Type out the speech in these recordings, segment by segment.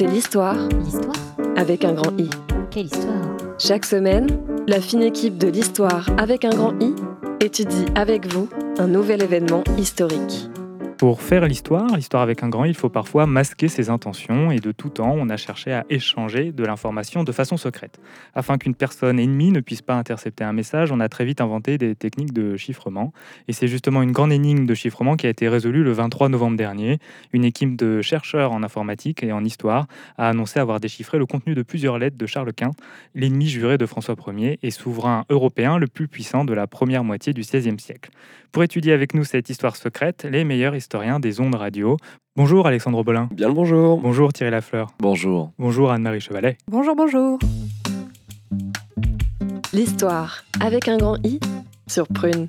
C'est l'histoire L'histoire avec un grand I. Quelle histoire Chaque semaine, la fine équipe de l'histoire avec un grand I étudie avec vous un nouvel événement historique. Pour faire l'histoire, l'histoire avec un grand, il faut parfois masquer ses intentions et de tout temps, on a cherché à échanger de l'information de façon secrète. Afin qu'une personne ennemie ne puisse pas intercepter un message, on a très vite inventé des techniques de chiffrement. Et c'est justement une grande énigme de chiffrement qui a été résolue le 23 novembre dernier. Une équipe de chercheurs en informatique et en histoire a annoncé avoir déchiffré le contenu de plusieurs lettres de Charles Quint, l'ennemi juré de François Ier et souverain européen le plus puissant de la première moitié du XVIe siècle. Pour étudier avec nous cette histoire secrète, les meilleurs des ondes radio. Bonjour Alexandre Bolin. Bien le bonjour. Bonjour Thierry Lafleur. Bonjour. Bonjour Anne-Marie Chevalet. Bonjour, bonjour. L'histoire avec un grand I sur Prune.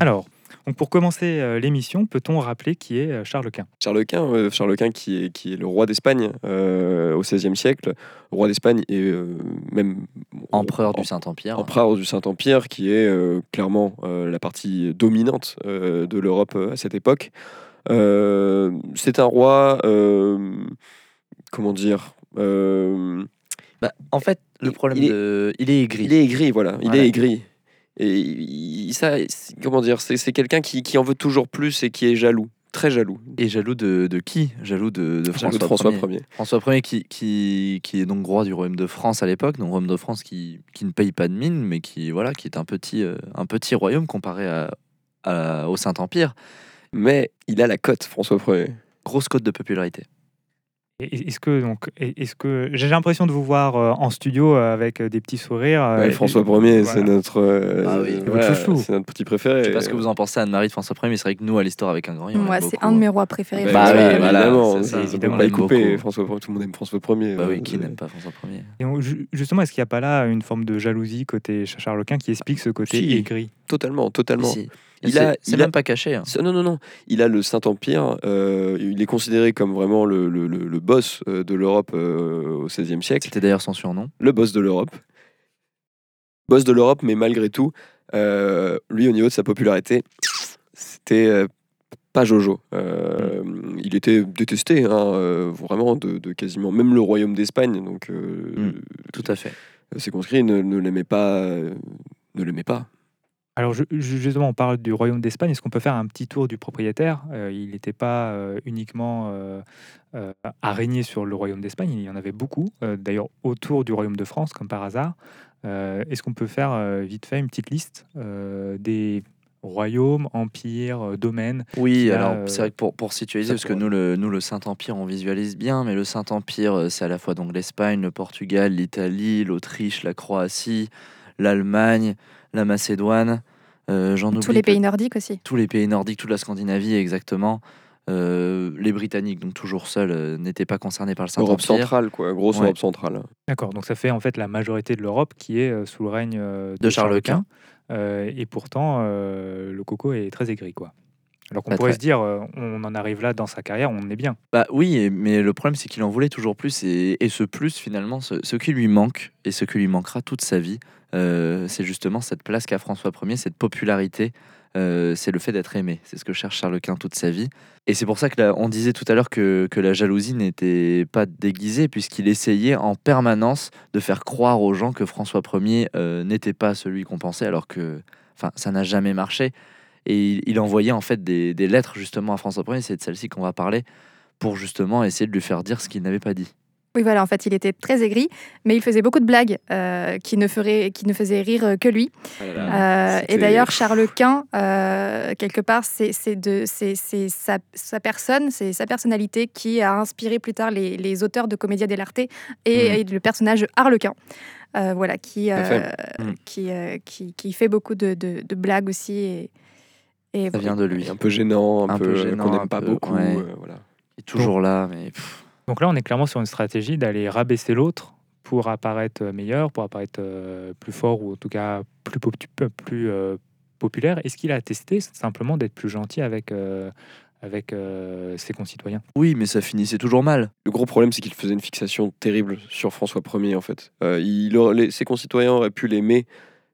Alors, donc pour commencer euh, l'émission, peut-on rappeler qui est euh, Charles Quint? Charles Quint, euh, Charles Quint qui est, qui est le roi d'Espagne euh, au XVIe siècle, roi d'Espagne et euh, même empereur em- du Saint-Empire. empereur du Saint-Empire, qui est euh, clairement euh, la partie dominante euh, de l'Europe euh, à cette époque. Euh, C'est un roi, euh, comment dire, euh, Bah, en fait, le problème il est- de, il est aigri. il est aigri, voilà, il Voilà. est aigri. Et ça, comment dire, c'est quelqu'un qui, qui en veut toujours plus et qui est jaloux, très jaloux. Et jaloux de, de qui? Jaloux de, François, Ier. Ier. François Ier qui, qui, qui est donc roi du royaume de France à l'époque, donc royaume de France qui, qui ne paye pas de mine, mais qui voilà, qui est un petit, euh, un petit royaume comparé à, à- au Saint-Empire. Mais il a la cote, François Ier. Grosse cote de popularité. Est-ce que donc, est-ce que j'ai l'impression de vous voir euh, en studio euh, avec euh, des petits sourires euh, Ouais, et- François voilà. Ier, c'est notre, euh, Ah oui. voilà, c'est notre petit préféré. Je sais pas ce que vous en pensez, Anne-Marie de François Ier, mais c'est vrai que nous, à l'histoire avec un grand, Moi, c'est un de mes rois préférés. Bah voilà, oui, voilà, évidemment, c'est ça, évidemment, on beaucoup. François, Ier, tout le monde aime François Ier. Bah oui, qui euh, n'aime pas François Ier? Et on- ju- justement, est-ce qu'il n'y a pas là une forme de jalousie côté Charles Quint qui explique ce côté Si. aigri? Totalement, totalement. Si. Il a- c'est même a- pas caché. hein. Non, non, non. Il a le Saint-Empire. euh, il est considéré comme vraiment le, le- le- le boss euh, de l'Europe euh, au XVIe siècle. C'était d'ailleurs son surnom. Le boss de l'Europe. Boss de l'Europe, mais malgré tout, euh, lui, au niveau de sa popularité, c'était pas Jojo. Euh, Il était détesté, hein, euh, vraiment, de, de quasiment même le royaume d'Espagne. Donc, euh, Mm. Tout à fait. ses conscrits ne, ne l'aimaient pas. ne l'aimaient pas. Alors ju- ju- justement, on parle du royaume d'Espagne. Est-ce qu'on peut faire un petit tour du propriétaire? Euh, Il n'était pas euh, uniquement euh, euh, à régner sur le royaume d'Espagne, il y en avait beaucoup, euh, d'ailleurs autour du royaume de France, comme par hasard. Euh, Est-ce qu'on peut faire euh, vite fait une petite liste euh, des royaumes, empires, euh, domaines Oui, alors euh, c'est vrai que pour, pour situer, parce que nous le, nous, le Saint-Empire, on visualise bien, mais le Saint-Empire, euh, c'est à la fois donc l'Espagne, le Portugal, l'Italie, l'Autriche, la Croatie, l'Allemagne, la Macédoine, euh, j'en oublie Tous les pays nordiques aussi. tous les pays nordiques, toute la Scandinavie exactement. Euh, les Britanniques, donc toujours seuls, euh, n'étaient pas concernés par le Europe Saint-Empire. centrale, quoi. Grosse Ouais. Europe centrale. D'accord, donc ça fait en fait la majorité de l'Europe qui est euh, sous le règne euh, De Charles Quint. Euh, et pourtant, euh, le coco est très aigri, quoi. Alors qu'on pourrait très. se dire, euh, on en arrive là dans sa carrière, on est bien. Bah oui, mais le problème c'est qu'il en voulait toujours plus et, et ce plus finalement, ce, ce qui lui manque et ce qui lui manquera toute sa vie, euh, c'est justement cette place qu'a François Ier, cette popularité, euh, c'est le fait d'être aimé. C'est ce que cherche Charles Quint toute sa vie. Et c'est pour ça que on disait tout à l'heure que, la jalousie n'était pas déguisée puisqu'il essayait en permanence de faire croire aux gens que François Ier euh, n'était pas celui qu'on pensait alors que enfin, ça n'a jamais marché. Et il, il envoyait en fait des, des lettres justement à François Ier, c'est de celle-ci qu'on va parler, pour justement essayer de lui faire dire ce qu'il n'avait pas dit. Oui, voilà, en fait, il était très aigri, mais il faisait beaucoup de blagues euh, qui, ne feraient, qui ne faisaient rire euh, que lui. Euh, et d'ailleurs, Charles Quint, euh, quelque part, c'est c'est de- c'est- c'est sa, sa personne, c'est sa personnalité qui a inspiré plus tard les, les auteurs de Commedia dell'arte et, Mhm. et le personnage Harlequin. Euh, voilà, qui, euh. Mhm. qui, euh, qui, qui fait beaucoup de, de- de blagues aussi. Et, et Ça vient de lui. Un peu gênant, un, Un peu, peu gênant, qu'on n'aime pas peu, beaucoup. ouais. euh, voilà. Il est toujours là, mais pff, Donc là, on est clairement sur une stratégie d'aller rabaisser l'autre pour apparaître meilleur, pour apparaître euh, plus fort ou en tout cas plus, euh, populaire. Est-ce qu'il a testé simplement d'être plus gentil avec, euh, avec euh, ses concitoyens oui, mais ça finissait toujours mal. Le gros problème, c'est qu'il faisait une fixation terrible sur François Ier, en fait. Euh, il aurait- les- ses concitoyens auraient pu l'aimer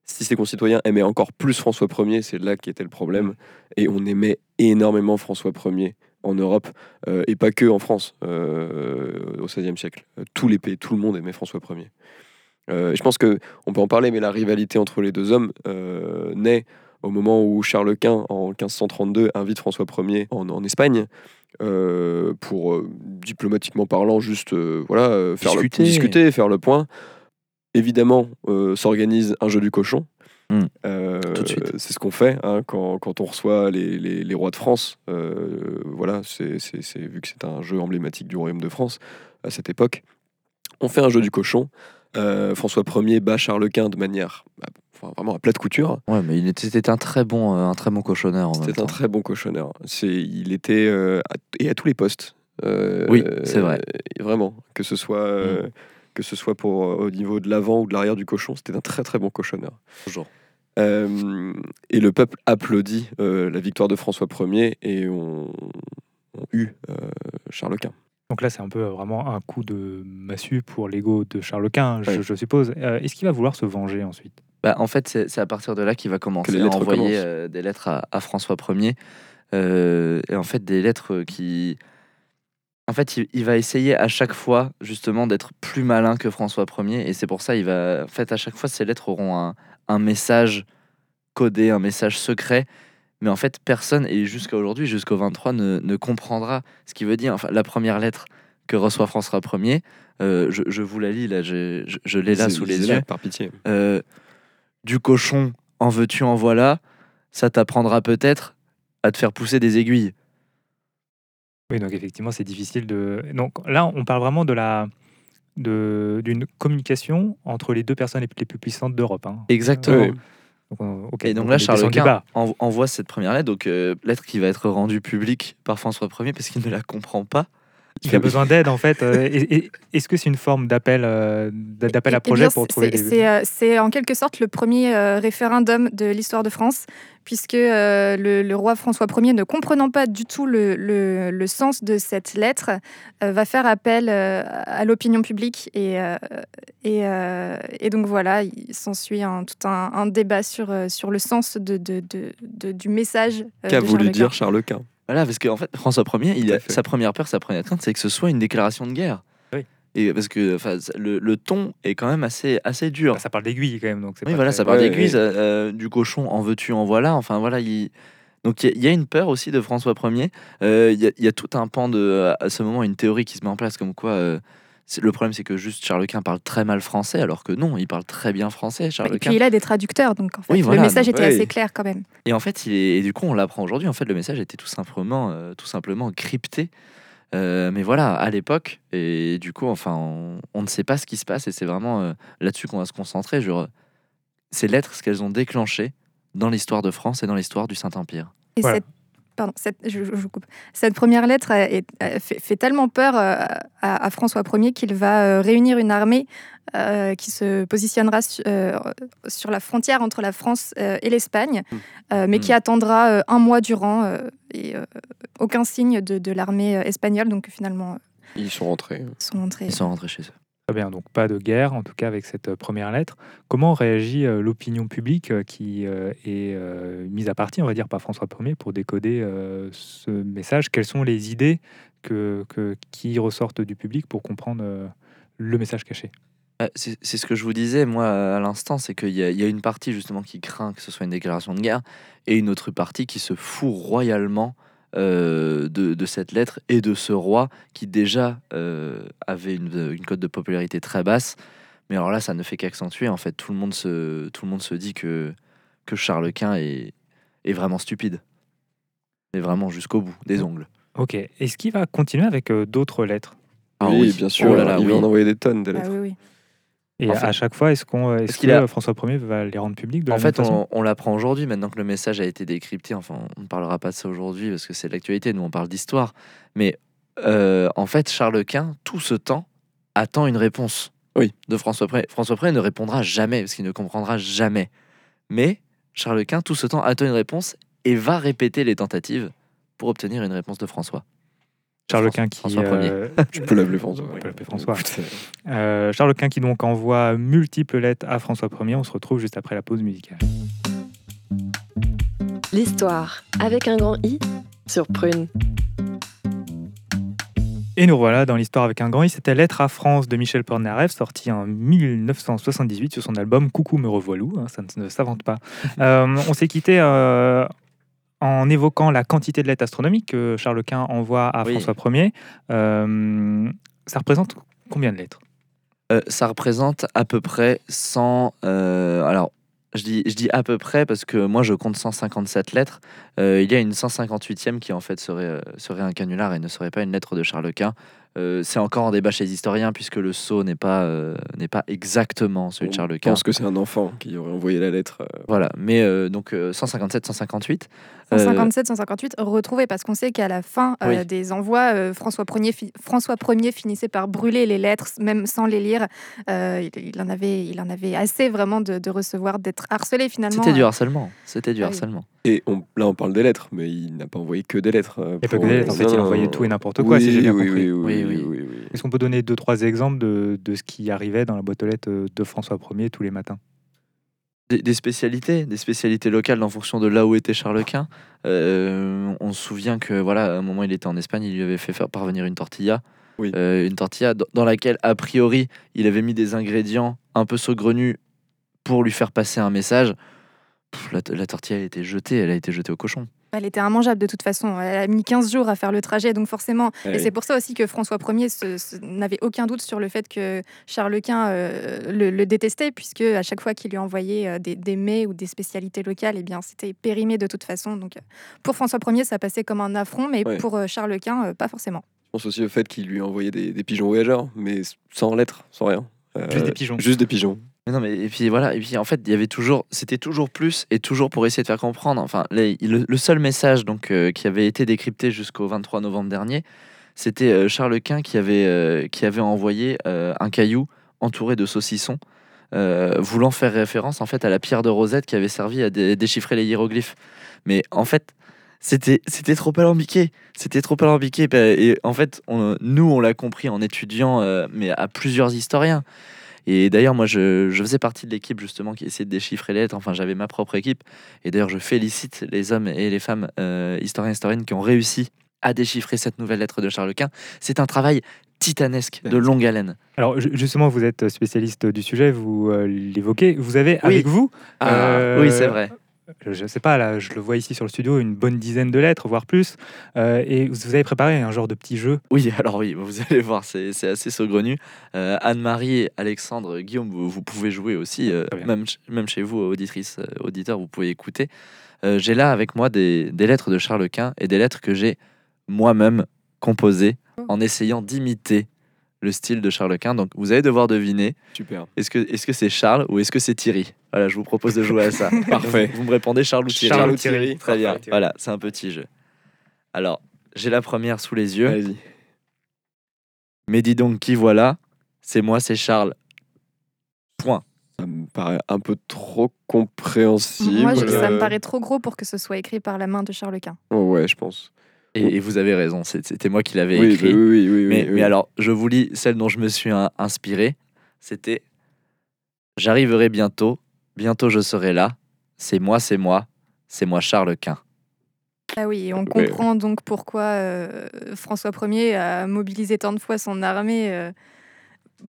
si ses concitoyens aimaient encore plus François Ier, c'est là qui était le problème. Et on aimait énormément François Ier en Europe euh, et pas que en France euh, au XVIe siècle. Tous les pays, tout le monde aimait François Ier. Euh, je pense que on peut en parler, mais la rivalité entre les deux hommes naît au moment où Charles Quint, en 1532, invite François Ier en, en Espagne euh, pour, euh, diplomatiquement parlant, juste euh, voilà, faire Discuter. Le, discuter, faire le point. Évidemment, s'organise un jeu du cochon. Mm. Euh, de. C'est ce qu'on fait hein, quand, quand on reçoit les, les- les rois de France. Euh, voilà, c'est vu que c'est un jeu emblématique du royaume de France à cette époque. On fait un jeu du cochon. Euh, François Ier bat Charles Quint de manière enfin, vraiment à plate couture. Ouais, mais il était, c'était un très bon, un très bon cochonneur C'était un très bon cochonneur. C'est, il était à, et à tous les postes. Oui, c'est vrai. vraiment, que ce soit euh, que ce soit pour euh, au niveau de l'avant ou de l'arrière du cochon, c'était un très très bon cochonneur. Toujours. Euh, et le peuple applaudit euh, la victoire de François Ier et on, on eut euh, Charles Quint. Donc là, c'est un peu euh, vraiment un coup de massue pour l'ego de Charles Quint, je, Ouais. je suppose. Euh, Est-ce qu'il va vouloir se venger ensuite? Bah, en fait, c'est à partir de là qu'il va commencer les à envoyer commencent. euh, des lettres à, à François Ier. Euh, et en fait, des lettres qui. En fait, il, il va essayer à chaque fois, justement, d'être plus malin que François Ier. Et c'est pour ça il va. En fait, à chaque fois, ces lettres auront un, un message codé, un message secret. Mais en fait, personne, et jusqu'à aujourd'hui, jusqu'au 23, ne, ne comprendra ce qu'il veut dire. Enfin, la première lettre que reçoit François Ier, euh, je, je vous la lis, là, je, je- je l'ai là sous les yeux. Par pitié. Euh, du cochon, en veux-tu, en voilà, ça t'apprendra peut-être à te faire pousser des aiguilles. Oui, donc effectivement, c'est difficile de. Donc là, on parle vraiment de la de- d'une communication entre les deux personnes les, plus puissantes d'Europe. hein. Exactement. Oui. Donc, on- ok, Et donc on là, Charles Quint envoie cette première lettre, donc euh, lettre qui va être rendue publique par François Ier parce qu'il ne la comprend pas. Il a besoin d'aide en fait. Euh, Est-ce que c'est une forme d'appel euh, d'appel à Eh projet bien, pour trouver des. C'est euh, c'est en quelque sorte le premier référendum de l'histoire de France, puisque le, le roi François Ier, ne comprenant pas du tout le, le- le sens de cette lettre, va faire appel à l'opinion publique. Et, et, et donc voilà, il s'ensuit un, tout un, un débat sur, sur le sens de, de- de- de- du message. Qu'a de voulu Charles dire. Charles Quint? Voilà, parce qu'en fait, François Ier, il a, sa première peur, sa première crainte, c'est que ce soit une déclaration de guerre. Oui. Et parce que le, le ton est quand même assez, assez dur. Bah, ça parle d'aiguille quand même. Donc Oui, pas voilà, très- ça parle Ouais, d'aiguille, ouais. ça, euh, du cochon, en veux-tu, en voilà. Enfin, voilà, il... Donc, il y, a- il y a une peur aussi de François Ier. Euh, Il y, a- il y a tout un pan de, à ce moment, une théorie qui se met en place comme quoi. euh, le problème, c'est que juste Charles Quint parle très mal français, alors que non, il parle très bien français, Charles Et Quint. puis il a des traducteurs, donc en fait, Oui, voilà, le message donc, était ouais. assez clair quand même. Et en fait, il est, et du coup, on l'apprend aujourd'hui. En fait, le message était tout simplement, euh, tout simplement crypté. Euh, mais voilà, à l'époque, et du coup, enfin, on, on ne sait pas ce qui se passe, et c'est vraiment euh, là-dessus qu'on va se concentrer. Je, ces lettres, ce qu'elles ont déclenché dans l'histoire de France et dans l'histoire du Saint-Empire. Et Voilà. cette, pardon, cette, je, je vous coupe. Cette première lettre est- fait, fait tellement peur euh, à, à François Ier qu'il va euh, réunir une armée euh, qui se positionnera su- euh, sur la frontière entre la France euh, et l'Espagne, euh, mais qui Mm. attendra euh, un mois durant euh, et euh, aucun signe de, de l'armée espagnole. Donc finalement, euh, Ils sont rentrés. ils sont entrés. Ils sont rentrés chez eux. Très bien, donc pas de guerre, en tout cas avec cette euh, première lettre. Comment réagit euh, l'opinion publique euh, qui est mise à partie, on va dire, par François Ier pour décoder ce message? Quelles sont les idées que, qui ressortent du public pour comprendre le message caché? C'est ce que je vous disais, moi, à l'instant, c'est qu'il y, y a une partie justement qui craint que ce soit une déclaration de guerre et une autre partie qui se fout royalement euh, de, de cette lettre et de ce roi qui déjà euh, avait une, une cote de popularité très basse. Mais alors là, ça ne fait qu'accentuer. En fait, tout le monde se, tout le monde se dit que, que Charles Quint est, est vraiment stupide. Et vraiment jusqu'au bout, des ongles. Ok, est-ce qu'il va continuer avec euh, d'autres lettres? Ah oui, oui. bien sûr. Oh là là, il oui. va en envoyer des tonnes de Ah lettres. oui, oui. Et En fait- à chaque fois, est-ce qu'on, est-ce que a- François Ier va les rendre publics de En la même fait, façon? on, on l'apprend aujourd'hui, maintenant que le message a été décrypté. Enfin, on ne parlera pas de ça aujourd'hui parce que c'est l'actualité. Nous, on parle d'histoire. Mais euh, en fait, Charles Quint, tout ce temps, attend une réponse Oui. de François Ier. François Ier ne répondra jamais parce qu'il ne comprendra jamais. Mais Charles Quint, tout ce temps, attend une réponse et va répéter les tentatives pour obtenir une réponse de François. Charles Quint qui, François Ier. euh, Tu peux l'appeler François. Peut l'appeler François. Euh, Charles Quint qui donc envoie multiples lettres à François Ier. On se retrouve juste après la pause musicale. L'histoire avec un grand I sur Prune. Et nous voilà dans l'histoire avec un grand I. C'était Lettre à France de Michel Polnareff, sorti en 1978 sur son album Coucou me revoilou. hein, ça ne s'invente pas. Euh, on s'est quitté euh, en évoquant la quantité de lettres astronomiques que Charles Quint envoie à Oui. François Ier. Euh, ça représente combien de lettres? Euh, ça représente à peu près 100. euh, alors, je dis, je dis à peu près parce que moi je compte 157 lettres. Il y a une 158e qui en fait serait, serait un canular et ne serait pas une lettre de Charles Quint. Euh, c'est encore en débat chez les historiens puisque le sceau n'est pas, euh, n'est pas exactement celui de Charles Je Quint. pense que c'est un enfant qui aurait envoyé la lettre. euh, Voilà, mais euh, donc euh, 157, 158. Euh, 157, 158 retrouvés parce qu'on sait qu'à la fin euh, Oui. des envois, euh, François, Ier fi- François Ier finissait par brûler les lettres, même sans les lire. Euh, il, il en avait, il en avait assez vraiment de, de recevoir, d'être harcelé finalement. C'était du harcèlement. C'était du Ah oui. harcèlement. Et on- là, on parle des lettres, mais il n'a pas envoyé que des lettres. Il n'y a pas que des lettres, en fait, il envoyait non. tout et n'importe quoi, oui, si j'ai bien oui, compris. Oui, oui, Oui, oui. Est-ce qu'on peut donner deux, trois exemples de, de ce qui arrivait dans la boîte aux lettres de François Ier tous les matins? Des, des spécialités, des spécialités locales en fonction de là où était Charles Quint. Euh, on se souvient que voilà, à un moment il était en Espagne, il lui avait fait faire parvenir une tortilla, Oui. Euh, une tortilla dans dans laquelle a priori il avait mis des ingrédients un peu saugrenus pour lui faire passer un message. Pff, la, la tortilla a été jetée, elle a été jetée au cochon. Elle était immangeable de toute façon. Elle a mis 15 jours à faire le trajet, donc forcément. Ah et oui. c'est pour ça aussi que François Ier n'avait aucun doute sur le fait que Charles Quint euh, le, le détestait, puisque à chaque fois qu'il lui envoyait euh, des, des mets ou des spécialités locales, eh bien c'était périmé de toute façon. Donc euh, pour François Ier, ça passait comme un affront, mais Ouais. pour euh, Charles Quint, euh, pas forcément. Je pense aussi au fait qu'il lui a envoyé des, des pigeons voyageurs, mais sans lettres, sans rien. Euh, Juste des pigeons. Juste des pigeons. Mais non, mais et puis voilà, et puis en fait, il y avait toujours, c'était toujours plus et toujours pour essayer de faire comprendre. Enfin, le, seul message donc euh, qui avait été décrypté jusqu'au 23 novembre dernier, c'était euh, Charles Quint qui avait euh, qui avait envoyé un caillou entouré de saucissons, voulant faire référence en fait à la pierre de Rosette qui avait servi à dé- déchiffrer les hiéroglyphes. Mais en fait, c'était trop alambiqué, c'était trop alambiqué. bah, Et en fait, nous, on l'a compris en étudiant, mais à plusieurs historiens. Et d'ailleurs, moi, je, je faisais partie de l'équipe justement qui essayait de déchiffrer les lettres. Enfin, j'avais ma propre équipe. Et d'ailleurs, je félicite les hommes et les femmes euh, historiens et historiennes qui ont réussi à déchiffrer cette nouvelle lettre de Charles Quint. C'est un travail titanesque, de longue haleine. Alors ju- justement, vous êtes spécialiste du sujet, vous euh, l'évoquez. Vous avez Oui. avec vous, Euh, Oui, c'est vrai. Je ne sais pas, là, je le vois ici sur le studio, une bonne dizaine de lettres, voire plus. Euh, et vous avez préparé un genre de petit jeu? Oui, alors oui, vous allez voir, c'est c'est assez saugrenu. Euh, Anne-Marie, Alexandre, Guillaume, vous, vous pouvez jouer aussi, euh, même, même chez vous, auditrices, euh, auditeurs, vous pouvez écouter. Euh, j'ai là avec moi des, des lettres de Charles Quint et des lettres que j'ai moi-même composées en essayant d'imiter le style de Charles Quint. Donc vous allez devoir deviner, Super. est-ce que est-ce que c'est Charles ou est-ce que c'est Thierry Voilà, je vous propose de jouer à ça. Parfait. Vous me répondez Charles ou Thierry Charles ou Thierry. Très bien, Thierry. voilà, c'est un petit jeu. Alors, j'ai la première sous les yeux. Allez-y. Mais dis donc, qui voilà? C'est moi, c'est Charles. Point. Ça me paraît un peu trop compréhensible. Moi, je- ça me Euh, paraît trop gros pour que ce soit écrit par la main de Charles Quint. oh, ouais, je pense. Et, et vous avez raison, c'était moi qui l'avais Oui, écrit. bah oui, oui, oui, mais, oui, mais oui. alors, je vous lis celle dont je me suis in- inspiré. C'était J'arriverai bientôt, bientôt je serai là. C'est moi, c'est moi, c'est moi Charles Quint. Ah oui, on Ouais. comprend donc pourquoi euh, François Ier a mobilisé tant de fois son armée euh,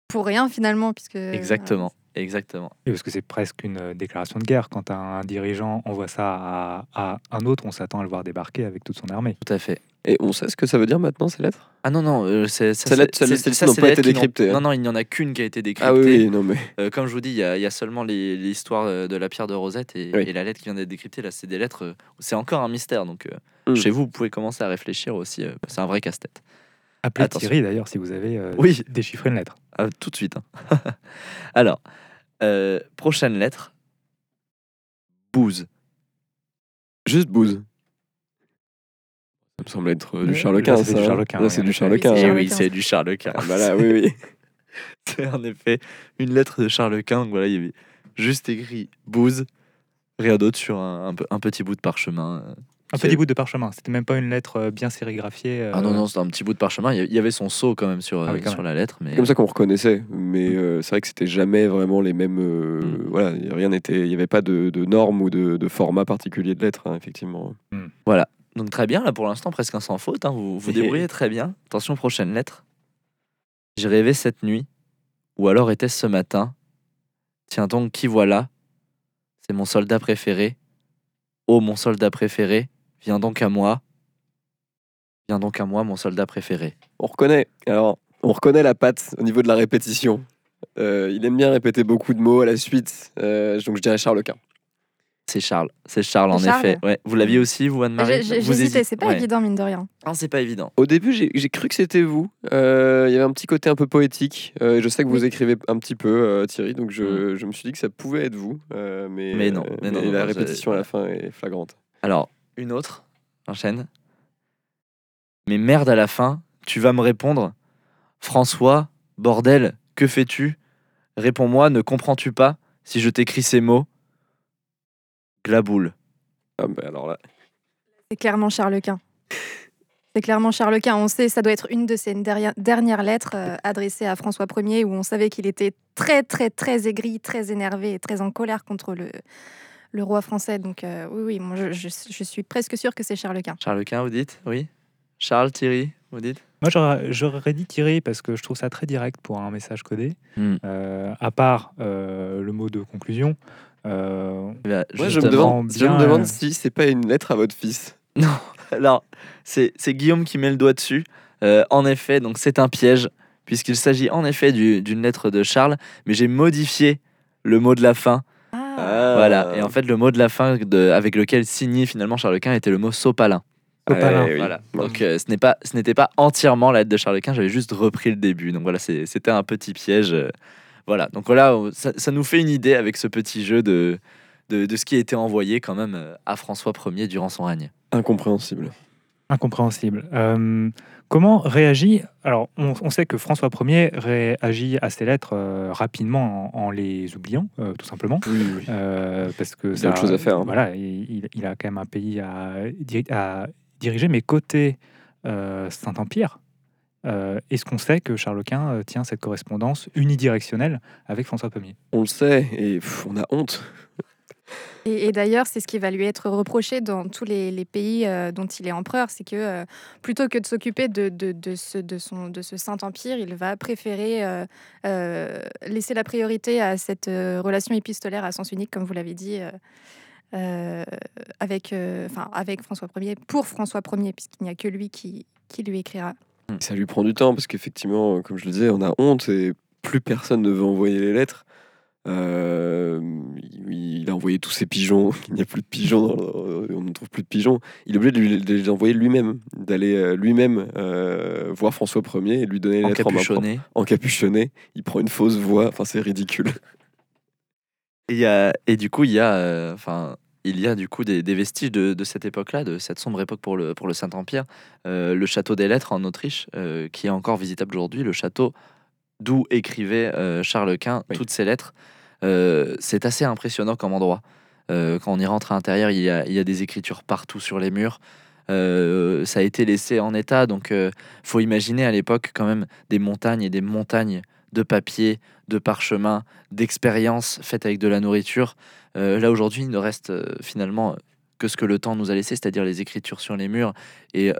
pour rien finalement, puisque Exactement, exactement. Et parce que c'est presque une euh, déclaration de guerre. Quand un dirigeant envoie ça à, à un autre, on s'attend à le voir débarquer avec toute son armée. Tout à fait. Et on sait ce que ça veut dire maintenant, ces lettres? Ah non, non, euh, c'est, ça, Ces lettres- c'est- ces c'est- lettres ça, n'ont c'est pas les été lettres qui n'ont- décryptées, hein. Non, non, il n'y en a qu'une qui a été décryptée. Ah oui, oui, non, mais. Euh, comme je vous dis, il y, a- il y a seulement les- l'histoire euh, de la pierre de Rosette et, Oui. et la lettre qui vient d'être décryptée. Là, c'est des lettres. euh, c'est encore un mystère. Donc, euh, Mm. chez vous, vous pouvez commencer à réfléchir aussi. euh, c'est un vrai casse-tête. Appelez Attention. Thierry d'ailleurs si vous avez euh, Oui. déchiffré une lettre. Ah, tout de suite. hein. Alors, euh, prochaine lettre. Bouse. Juste bouse. Ça me semble être euh, du Charles Quint. c'est du hein. Charles Quint, Là, oui, c'est du. Charles Oui, Quint. c'est Eh hein. Oui, c'est du Charles Quint. Ah, bah oui, oui. C'est en effet une lettre de Charles Quint. Donc voilà, il y avait juste écrit bouse. Rien d'autre sur un, un peu- un petit bout de parchemin. Un petit bout de parchemin. C'était même pas une lettre euh, bien sérigraphiée. euh, Ah non, non, c'était un petit bout de parchemin. Il y avait son sceau quand même sur, Ah oui, euh, quand sur la lettre. Mais... C'est comme ça qu'on reconnaissait, mais euh, c'est vrai que c'était jamais vraiment les mêmes. euh, Mm. Voilà, rien n'était, il n'y avait pas de, de normes ou de, de format particulier de lettres, hein, effectivement. Donc très bien, là pour l'instant, presque un sans faute. hein, Vous vous débrouillez très bien. Attention, prochaine lettre. J'ai rêvé cette nuit, ou alors était-ce ce matin? Tiens donc, qui voilà? C'est mon soldat préféré. Oh, mon soldat préféré, viens donc à moi. Viens donc à moi, mon soldat préféré. On reconnaît. Alors, on reconnaît la patte au niveau de la répétition. Euh, il aime bien répéter beaucoup de mots à la suite. euh, donc je dirais Charles Quint. C'est Charles. C'est Charles, en Charles effet. Ouais. Vous l'aviez aussi, vous, Anne-Marie? J'hésitais, c'est pas Ouais. évident, mine de rien. Non, c'est pas évident. Au début, j'ai cru que c'était vous. Euh, Il y avait un petit côté un peu poétique. Euh, je sais que vous Oui. écrivez un petit peu, euh, Thierry, donc je, je me suis dit que ça pouvait être vous. euh, mais, Mm. Mais non, mais non, non, la répétition à la fin est flagrante. Alors, une autre, enchaîne. Mais merde à la fin, tu vas me répondre. François, bordel, que fais-tu? Réponds-moi, ne comprends-tu pas si je t'écris ces mots? Glaboule. Ah, alors là, C'est clairement Charles Quint. C'est clairement Charles Quint. On sait, ça doit être une de ses dernières lettres euh, adressées à François Ier, où on savait qu'il était très, très, très aigri, très énervé et très en colère contre le, le roi français. Donc, euh, oui, oui, moi, je, je- je suis presque sûre que c'est Charles Quint. Charles Quint, vous dites Oui Charles, Thierry, vous dites? Moi, j'aurais j'aurais dit Thierry parce que je trouve ça très direct pour un message codé. Hmm. Euh, à part euh, le mot de conclusion. euh, Bah, moi, je me demande, je me bien, demande euh, si c'est pas une lettre à votre fils. Non, alors, c'est c'est Guillaume qui met le doigt dessus. Euh, en effet, donc c'est un piège, puisqu'il s'agit en effet du- d'une lettre de Charles, mais j'ai modifié le mot de la fin. Ah, Voilà, et en fait, le mot de la fin de- avec lequel signait finalement Charles Quint était le mot sopalin. Sopalin. Oui. Voilà. Donc, euh, ce n'est pas, ce n'était pas entièrement la lettre de Charles Quint, j'avais juste repris le début. Donc voilà, c'était un petit piège. euh, Voilà, donc voilà, ça, ça nous fait une idée avec ce petit jeu de, de, de ce qui a été envoyé quand même euh, à François Ier durant son règne. Incompréhensible. Incompréhensible. Euh, comment réagit Alors, on, on sait que François Ier réagit à ces lettres euh, rapidement en, en les oubliant, euh, tout simplement. Oui, oui. Parce que Il a autre chose à faire, hein. Voilà, il, a quand même un pays à, diri- à diriger, mais côté Saint-Empire, euh, est-ce qu'on sait que Charles Quint euh, tient cette correspondance unidirectionnelle avec François Ier? On le sait et pff, on a honte. Et, d'ailleurs, c'est ce qui va lui être reproché dans tous les, pays euh, dont il est empereur, c'est que euh, plutôt que de s'occuper de, de, ce, de, de ce Saint-Empire, il va préférer euh, laisser la priorité à cette relation épistolaire à sens unique, comme vous l'avez dit, avec, enfin, avec François Ier, pour François Ier, puisqu'il n'y a que lui qui, qui lui écrira. Ça lui prend du temps parce qu'effectivement, comme je le disais, on a honte et plus personne ne veut envoyer les lettres. Euh, il, a envoyé tous ses pigeons. Il n'y a plus de pigeons. dans le- on ne trouve plus de pigeons. Il est obligé de, lui- de les envoyer lui-même, d'aller euh, lui-même euh, voir François Ier et lui donner les lettres en main. Encapuchonné. Il prend une fausse voix. Enfin, c'est ridicule. Et, du coup, il y a, enfin, il y a du coup des, des vestiges de, de cette époque-là, de cette sombre époque pour le, pour le Saint-Empire. Le château des Lettres en Autriche, qui est encore visitable aujourd'hui, le château d'où écrivait euh, Charles Quint Oui. toutes ses lettres. Euh, c'est assez impressionnant comme endroit. Euh, quand on y rentre à l'intérieur, il y a, il y a des écritures partout sur les murs. Ça a été laissé en état, donc faut imaginer à l'époque quand même des montagnes et des montagnes de papier, de parchemin, d'expériences faites avec de la nourriture. Là aujourd'hui, il ne reste finalement que ce que le temps nous a laissé, c'est-à-dire les écritures sur les murs et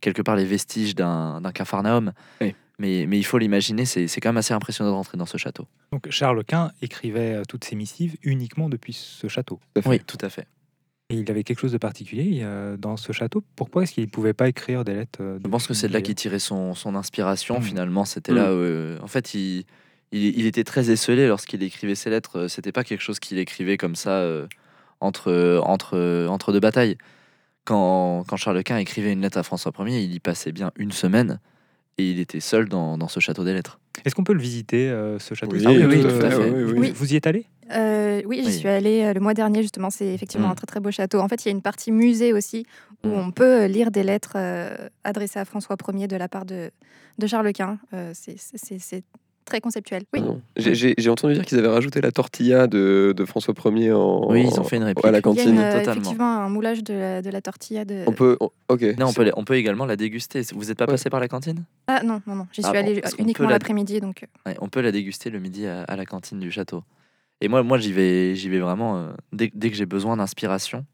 quelque part les vestiges d'un capharnaüm. Oui. Mais, mais il faut l'imaginer, c'est c'est quand même assez impressionnant de rentrer dans ce château. Donc Charles Quint écrivait euh, toutes ses missives uniquement depuis ce château. Tout. Oui, tout à fait. Et il avait quelque chose de particulier euh, dans ce château. Pourquoi est-ce qu'il ne pouvait pas écrire des lettres euh, Je pense que c'est de là qu'il tirait son, son inspiration Mm. finalement. C'était là où, euh, en fait, il, il, il était très esselé lorsqu'il écrivait ses lettres. C'était pas quelque chose qu'il écrivait comme ça euh, entre, entre, entre deux batailles. Quand, quand Charles Quint écrivait une lettre à François Ier, il y passait bien une semaine et il était seul dans, dans ce château des lettres. Est-ce qu'on peut le visiter, euh, ce château Oui, que, oui, euh, tout à fait. oui, oui. Oui. Vous y êtes allé? Euh, oui, j'y Oui. suis allée euh, le mois dernier justement. C'est effectivement Mm. un très très beau château. En fait, il y a une partie musée aussi où Mm. on peut lire des lettres euh, adressées à François Ier de la part de, de Charles Quint. Euh, c'est très conceptuel. Oui. Ah. J'ai- entendu dire qu'ils avaient rajouté la tortilla de, de François Ier en, Oui, ils ont fait une réplique. à la Il y a cantine. une, euh, totalement. effectivement un moulage de la, de la tortilla de. On peut. on- ok. Non, on peut, on peut également la déguster. Vous n'êtes pas Ouais. passé par la cantine? Ah non, non, non. J'y Ah suis bon, parce qu'on uniquement la- l'après-midi. Donc, euh, Ouais, on peut la déguster le midi à, à la cantine du château. Et moi, moi j'y vais, j'y vais vraiment euh, dès, dès que j'ai besoin d'inspiration,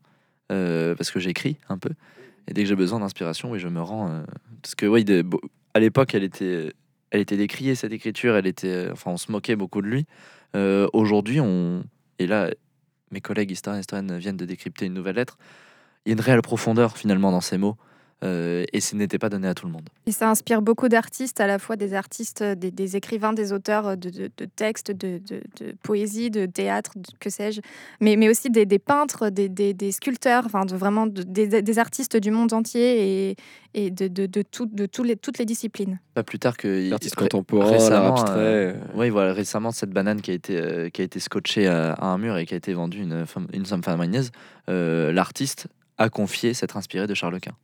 euh, parce que j'écris un peu. Et dès que j'ai besoin d'inspiration, oui, je me rends. euh, parce que, oui, de- à l'époque, elle était, elle était décriée, cette écriture. Elle était, enfin, on se moquait beaucoup de lui. Euh, Aujourd'hui, on. Et là, mes collègues historiens historiennes viennent de décrypter une nouvelle lettre. Il y a une réelle profondeur, finalement, dans ces mots. Euh, et ce n'était pas donné à tout le monde. Et ça inspire beaucoup d'artistes, à la fois des artistes, euh, des, des écrivains, des auteurs de, de- de textes, de, de- de poésie, de théâtre, de- que sais-je, mais, mais aussi des, des peintres, des, des- des sculpteurs, enfin de, vraiment de- des, des artistes du monde entier et, et de, de, de, tout- de tous les, toutes les disciplines. Pas plus tard que. L'artiste contemporain, l'art récemment, abstrait. euh, euh, Oui, voilà, récemment, cette banane qui a été, euh, qui a été scotchée à, à un mur et qui a été vendue une, femme- une somme faramineuse, euh, l'artiste a confié s'être inspiré de Charles Quint.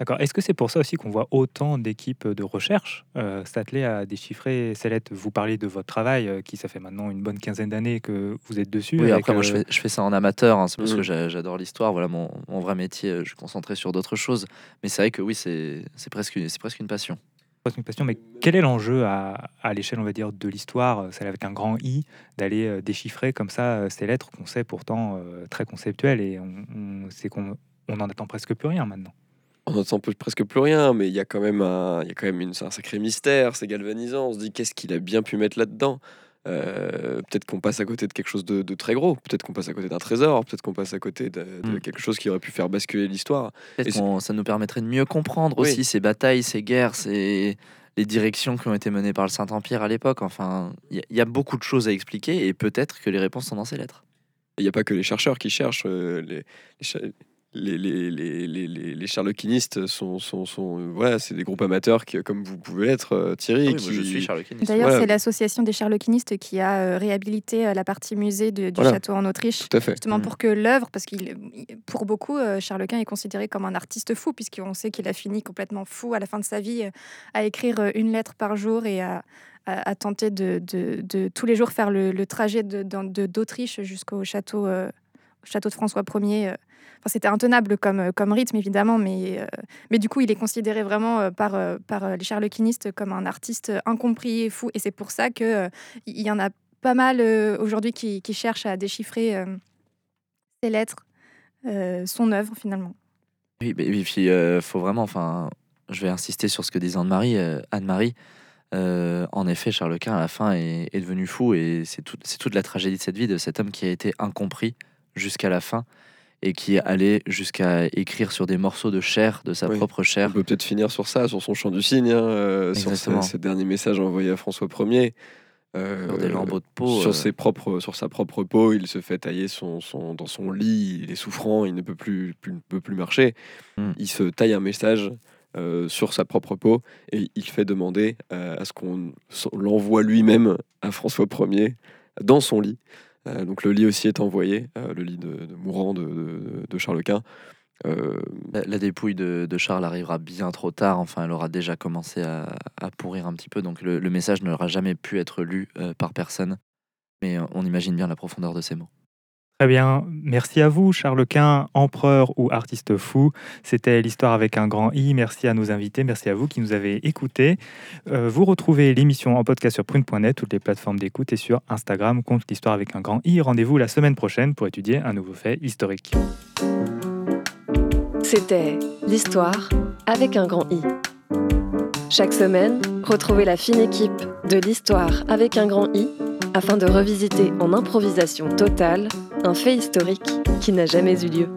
D'accord. Est-ce que c'est pour ça aussi qu'on voit autant d'équipes de recherche euh, s'atteler à déchiffrer ces lettres Vous parlez de votre travail, euh, qui ça fait maintenant une bonne quinzaine d'années que vous êtes dessus. Oui, avec, après, moi, je euh, fais, je fais ça en amateur, hein, c'est parce que j'a- j'adore l'histoire. Voilà, mon, mon vrai métier, je suis concentré sur d'autres choses. Mais c'est vrai que oui, c'est presque, presque une passion. pose une question, mais quel est l'enjeu à, à l'échelle, on va dire, de l'histoire, celle avec un grand I, d'aller déchiffrer comme ça ces lettres qu'on sait pourtant très conceptuelles et on, on- c'est qu'on on en attend presque plus rien maintenant. On n'entend presque plus rien, mais il y a quand même un, il y a quand même une, un sacré mystère, c'est galvanisant. On se dit qu'est-ce qu'il a bien pu mettre là-dedans? Euh, peut-être qu'on passe à côté de quelque chose de, de très gros, peut-être qu'on passe à côté d'un trésor, peut-être qu'on passe à côté de, de Mm. quelque chose qui aurait pu faire basculer l'histoire. Peut-être ça nous permettrait de mieux comprendre Oui. aussi ces batailles, ces guerres, ces les directions qui ont été menées par le Saint-Empire à l'époque. Enfin, il y, a- il y a beaucoup de choses à expliquer et peut-être que les réponses sont dans ces lettres. Il n'y a pas que les chercheurs qui cherchent, euh, les, les, les, les, les, les- les charlequinistes sont, sont, sont voilà, c'est des groupes amateurs qui, comme vous pouvez l'être, euh, Thierry. Ah oui, qui, je suis charlequiniste. D'ailleurs, Voilà. c'est l'association des charlequinistes qui a euh, réhabilité euh, la partie musée de- du Voilà. château en Autriche. Tout à fait. Justement Mm. pour que l'œuvre, parce qu'il, il- pour beaucoup, euh, Charles Quint est considéré comme un artiste fou, puisqu'on sait qu'il a fini complètement fou à la fin de sa vie, à écrire une lettre par jour et à, à- à tenter de, de- de tous les jours faire le, le trajet de- dans- de- d'Autriche jusqu'au château, euh, au château de François Ier. C'était intenable comme, euh, comme rythme, évidemment, mais, euh, mais du coup, il est considéré vraiment euh, par, par les charlequinistes comme un artiste incompris et fou. Et c'est pour ça qu'il il y en a pas mal aujourd'hui qui, qui cherchent à déchiffrer ses lettres, son œuvre finalement. Oui, et puis faut vraiment, enfin, je vais insister sur ce que disait Anne-Marie. Anne-Marie, en effet, Charles Quint à la fin est, devenu fou et c'est tout- toute la tragédie de cette vie de cet homme qui a été incompris jusqu'à la fin et qui allé jusqu'à écrire sur des morceaux de chair, de sa Oui. propre On chair. peut peut-être finir sur ça, sur son chant du cygne, hein, euh, sur Exactement. ce, ce dernier message envoyé à François Ier. euh, Sur des lambeaux de peau. sur, euh, ses propres, sur sa propre peau, il se fait tailler son, son- dans son lit, il est souffrant, il ne peut plus, plus- ne peut plus marcher. Mm. Il se taille un message euh, sur sa propre peau et il fait demander à ce qu'on l'envoie lui-même à François Ier dans son lit. Euh, donc le lit aussi est envoyé, euh, le lit de, mourant de, Charles Quint. Euh, La, dépouille de, Charles arrivera bien trop tard. Enfin, elle aura déjà commencé à, pourrir un petit peu. Donc, le, le message n'aura jamais pu être lu par personne. Mais on imagine bien la profondeur de ces mots. Très bien, merci à vous, Charles Quint, empereur ou artiste fou. C'était l'histoire avec un grand I. Merci à nos invités, merci à vous qui nous avez écoutés. Euh, vous retrouvez l'émission en podcast sur prune.net, toutes les plateformes d'écoute et sur Instagram, compte l'histoire avec un grand I. Rendez-vous la semaine prochaine pour étudier un nouveau fait historique. C'était l'histoire avec un grand I. Chaque semaine, retrouvez la fine équipe de l'histoire avec un grand I afin de revisiter en improvisation totale un fait historique qui n'a jamais eu lieu.